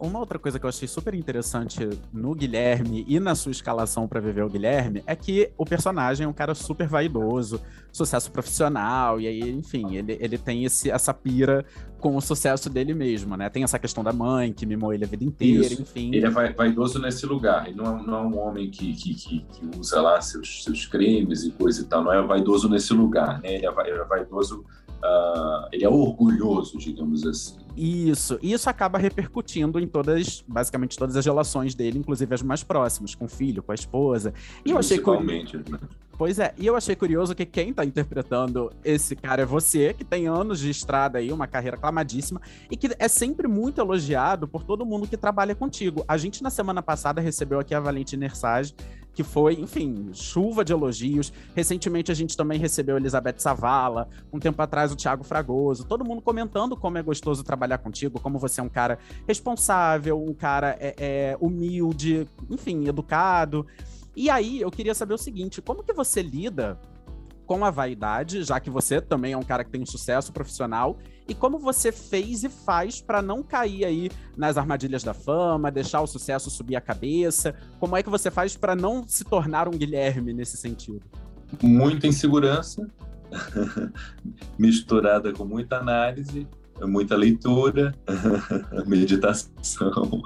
Uma outra coisa que eu achei super interessante no Guilherme e na sua escalação para viver o Guilherme é que o personagem é um cara super vaidoso, sucesso profissional, e aí, enfim, ele, ele tem esse, essa pira com o sucesso dele mesmo, né? Tem essa questão da mãe que mimou ele a vida inteira, Isso. enfim. Ele é vaidoso nesse lugar, ele não é, não é um homem que, que, que, que, usa lá seus, seus cremes e coisa e tal, não é vaidoso nesse lugar, né? Ele é, ele é vaidoso Uh, ele é orgulhoso, digamos assim. Isso, e isso acaba repercutindo em todas, basicamente todas as relações dele, inclusive as mais próximas, com o filho, com a esposa. E eu achei curioso. Né? Pois é, e eu achei curioso que quem tá interpretando esse cara é você, que tem anos de estrada aí, uma carreira aclamadíssima, e que é sempre muito elogiado por todo mundo que trabalha contigo. A gente, na semana passada, recebeu aqui a Valentina Ersage, que foi, enfim, chuva de elogios. Recentemente a gente também recebeu Elizabeth Savala, um tempo atrás o Thiago Fragoso, todo mundo comentando como é gostoso trabalhar contigo, como você é um cara responsável, um cara é, é, humilde, enfim, educado. E aí eu queria saber o seguinte: como que você lida com a vaidade, já que você também é um cara que tem um sucesso profissional, e como você fez e faz para não cair aí nas armadilhas da fama, deixar o sucesso subir a cabeça? Como é que você faz para não se tornar um Guilherme nesse sentido? Muita insegurança, misturada com muita análise, muita leitura, meditação.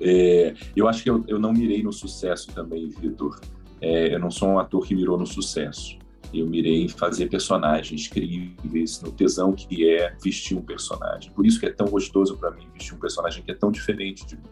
É, eu acho que eu, eu, não mirei no sucesso também, Vitor. É, eu não sou um ator que mirou no sucesso eu mirei em fazer personagens críveis, no tesão que é vestir um personagem. Por isso que é tão gostoso para mim vestir um personagem que é tão diferente de mim.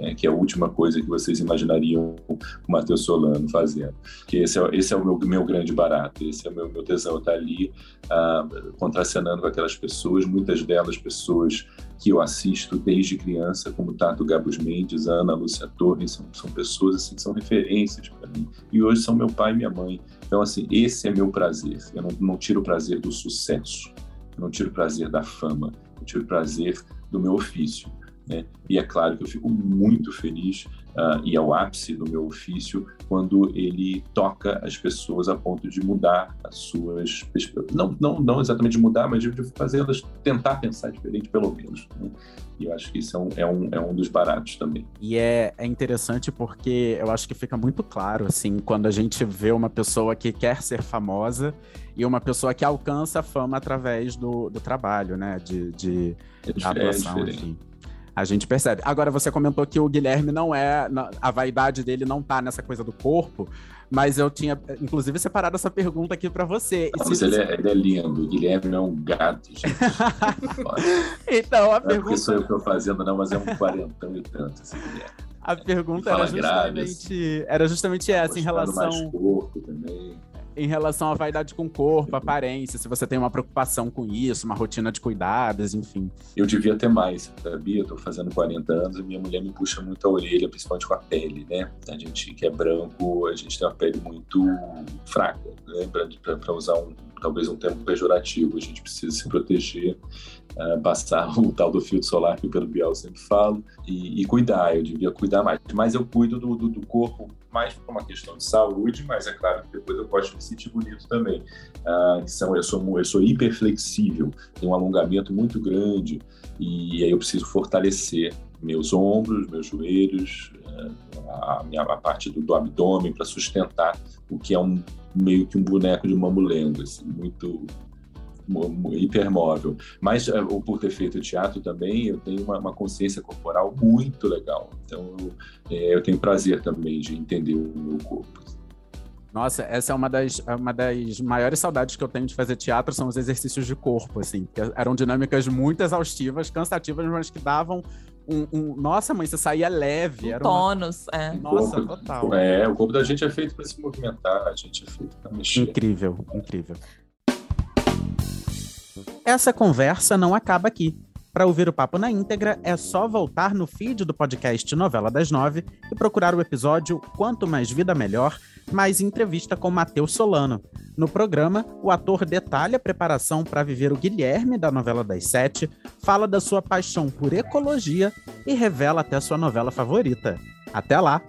É, que é a última coisa que vocês imaginariam o Matheus Solano fazendo. Que esse é, esse é o meu, meu grande barato, esse é o meu, meu tesão, estar ali ah, contracenando com aquelas pessoas, muitas delas pessoas que eu assisto desde criança, como Tato Gabos Mendes, Ana Lúcia Torres, são, são pessoas assim, que são referências para mim. E hoje são meu pai e minha mãe. Então, assim, esse é meu prazer. Eu não, não tiro o prazer do sucesso, eu não tiro o prazer da fama, eu tiro o prazer do meu ofício. Né? E é claro que eu fico muito feliz uh, e ao ápice do meu ofício quando ele toca as pessoas a ponto de mudar as suas não não não exatamente mudar mas de, fazê-las tentar pensar diferente pelo menos né? e eu acho que isso é um, é um, é um dos baratos também e é, é interessante porque eu acho que fica muito claro assim quando a gente vê uma pessoa que quer ser famosa e uma pessoa que alcança a fama através do, do trabalho né de, de é, atuação, é enfim. A gente percebe. Agora, você comentou que o Guilherme não é. A vaidade dele não tá nessa coisa do corpo, mas eu tinha, inclusive, separado essa pergunta aqui para você. Não, você... ele, é, ele, é, lindo. O Guilherme é um gato, gente. então, a não pergunta. Não sou eu que estou fazendo, não, mas é um quarentão e tanto esse Guilherme. A pergunta era justamente, era justamente essa, em relação. Mais corpo também em relação à vaidade com o corpo, aparência, se você tem uma preocupação com isso, uma rotina de cuidados, enfim. Eu devia ter mais, sabia? Eu tô fazendo 40 anos e minha mulher me puxa muito a orelha, principalmente com a pele, né? A gente que é branco, a gente tem uma pele muito fraca, né? Para usar um, talvez um termo pejorativo, a gente precisa se proteger, uh, passar o tal do filtro solar que o Pedro Bial sempre fala, e, e, cuidar, eu devia cuidar mais. Mas eu cuido do, do, do corpo mais por uma questão de saúde, mas é claro que depois eu posso me sentir bonito também. Uh, são, eu, sou, eu sou hiperflexível, tenho um alongamento muito grande, e aí eu preciso fortalecer meus ombros, meus joelhos, uh, a, minha, a parte do, do abdômen para sustentar o que é um meio que um boneco de mamulengo, assim, muito hipermóvel. Mas uh, por ter feito teatro também, eu tenho uma, uma consciência corporal muito legal. Então, eu, é, eu tenho prazer também de entender o meu corpo. Nossa, essa é uma das, é uma das maiores saudades que eu tenho de fazer teatro, são os exercícios de corpo, assim, que eram dinâmicas muito exaustivas, cansativas, mas que davam um, um, nossa, mãe, você saía leve. Um era tônus, uma... é. Nossa, corpo, total. É, o corpo da gente é feito para se movimentar, a gente é feito para mexer. Incrível, incrível. Essa conversa não acaba aqui. Para ouvir o papo na íntegra, é só voltar no feed do podcast Novela das Nove e procurar o episódio Quanto Mais Vida Melhor, mais entrevista com Matheus Solano. No programa, o ator detalha a preparação para viver o Guilherme da novela das sete, fala da sua paixão por ecologia e revela até sua novela favorita. Até lá!